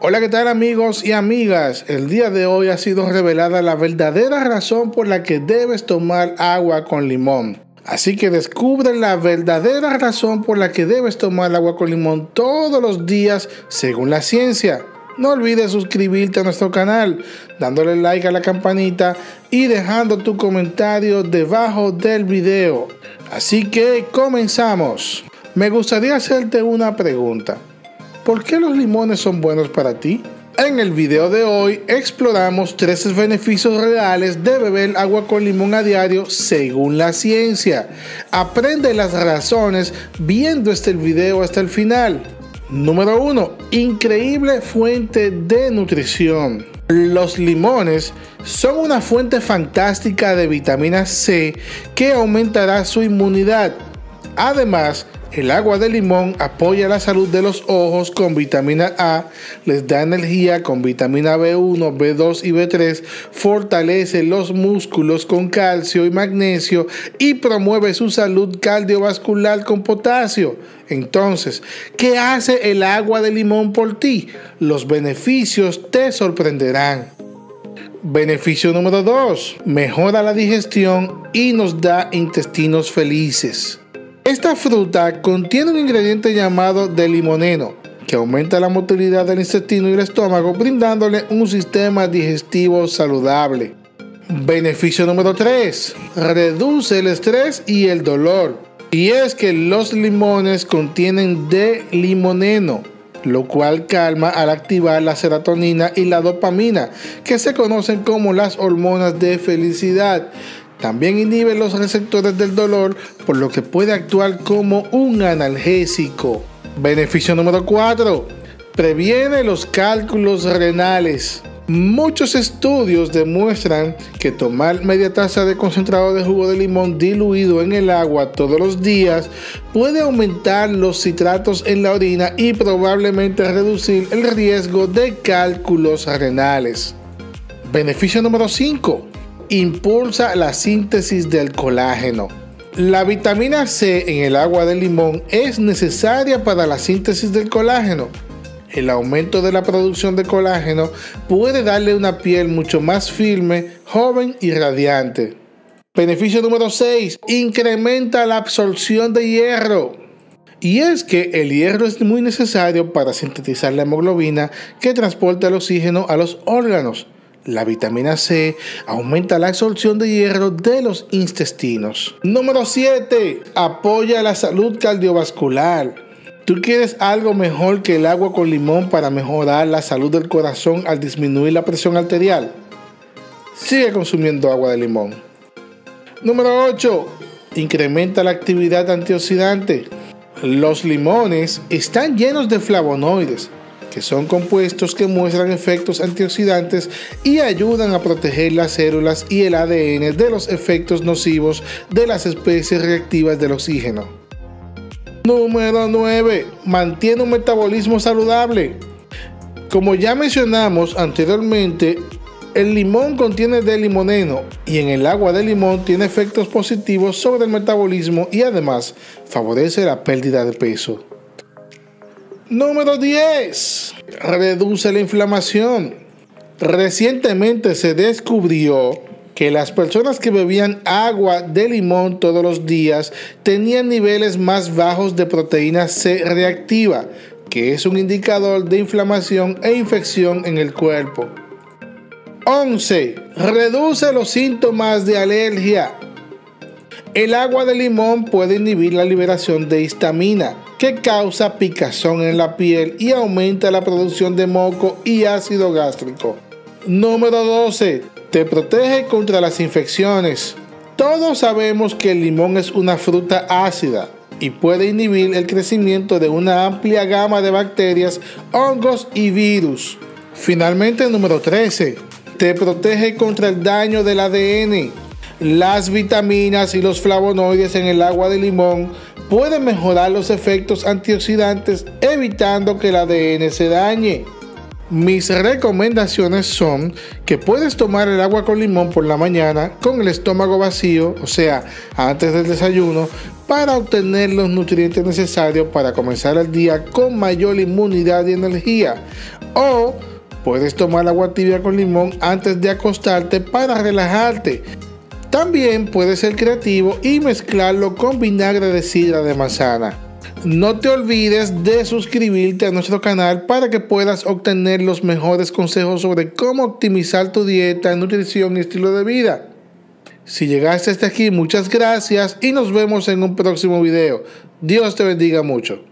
Hola, ¿qué tal amigos y amigas? El día de hoy ha sido revelada la verdadera razón por la que debes tomar agua con limón. Así que descubre la verdadera razón por la que debes tomar agua con limón todos los días según la ciencia. No olvides suscribirte a nuestro canal, dándole like a la campanita y dejando tu comentario debajo del video. Así que comenzamos. Me gustaría hacerte una pregunta. ¿Por qué los limones son buenos para ti? En el video de hoy exploramos tres beneficios reales de beber agua con limón a diario según la ciencia. Aprende las razones viendo este video hasta el final. Número 1. Increíble fuente de nutrición. Los limones son una fuente fantástica de vitamina C que aumentará su inmunidad. Además, el agua de limón apoya la salud de los ojos con vitamina A, les da energía con vitamina B1, B2 y B3, fortalece los músculos con calcio y magnesio y promueve su salud cardiovascular con potasio. Entonces, ¿qué hace el agua de limón por ti? Los beneficios te sorprenderán. Beneficio número 2. Mejora la digestión y nos da intestinos felices. Esta fruta contiene un ingrediente llamado delimoneno, que aumenta la motilidad del intestino y el estómago, brindándole un sistema digestivo saludable. Beneficio número 3. Reduce el estrés y el dolor. Y es que los limones contienen delimoneno, lo cual calma al activar la serotonina y la dopamina, que se conocen como las hormonas de felicidad. También inhibe los receptores del dolor, por lo que puede actuar como un analgésico. Beneficio número 4. Previene los cálculos renales. Muchos estudios demuestran que tomar media taza de concentrado de jugo de limón diluido en el agua todos los días puede aumentar los citratos en la orina y probablemente reducir el riesgo de cálculos renales. Beneficio número 5 impulsa la síntesis del colágeno. La vitamina C en el agua de limón es necesaria para la síntesis del colágeno. El aumento de la producción de colágeno puede darle una piel mucho más firme, joven y radiante. Beneficio número 6. Incrementa la absorción de hierro. Y es que el hierro es muy necesario para sintetizar la hemoglobina que transporta el oxígeno a los órganos. La vitamina C aumenta la absorción de hierro de los intestinos. Número 7. Apoya la salud cardiovascular. ¿Tú quieres algo mejor que el agua con limón para mejorar la salud del corazón al disminuir la presión arterial? Sigue consumiendo agua de limón. Número 8. Incrementa la actividad antioxidante. Los limones están llenos de flavonoides, son compuestos que muestran efectos antioxidantes y ayudan a proteger las células y el ADN de los efectos nocivos de las especies reactivas del oxígeno. Número 9. Mantiene un metabolismo saludable. Como ya mencionamos anteriormente, el limón contiene limoneno y en el agua de limón tiene efectos positivos sobre el metabolismo y además favorece la pérdida de peso. Número 10. Reduce la inflamación. Recientemente se descubrió que las personas que bebían agua de limón todos los días tenían niveles más bajos de proteína C reactiva, que es un indicador de inflamación e infección en el cuerpo. 11. Reduce los síntomas de alergia. El agua de limón puede inhibir la liberación de histamina, que causa picazón en la piel y aumenta la producción de moco y ácido gástrico. Número 12. Te protege contra las infecciones. Todos sabemos que el limón es una fruta ácida y puede inhibir el crecimiento de una amplia gama de bacterias, hongos y virus. Finalmente, número 13. Te protege contra el daño del ADN. Las vitaminas y los flavonoides en el agua de limón puede mejorar los efectos antioxidantes evitando que el ADN se dañe. Mis recomendaciones son que puedes tomar el agua con limón por la mañana con el estómago vacío, o sea, antes del desayuno, para obtener los nutrientes necesarios para comenzar el día con mayor inmunidad y energía. O puedes tomar agua tibia con limón antes de acostarte para relajarte. También puedes ser creativo y mezclarlo con vinagre de sidra de manzana. No te olvides de suscribirte a nuestro canal para que puedas obtener los mejores consejos sobre cómo optimizar tu dieta, nutrición y estilo de vida. Si llegaste hasta aquí, muchas gracias y nos vemos en un próximo video. Dios te bendiga mucho.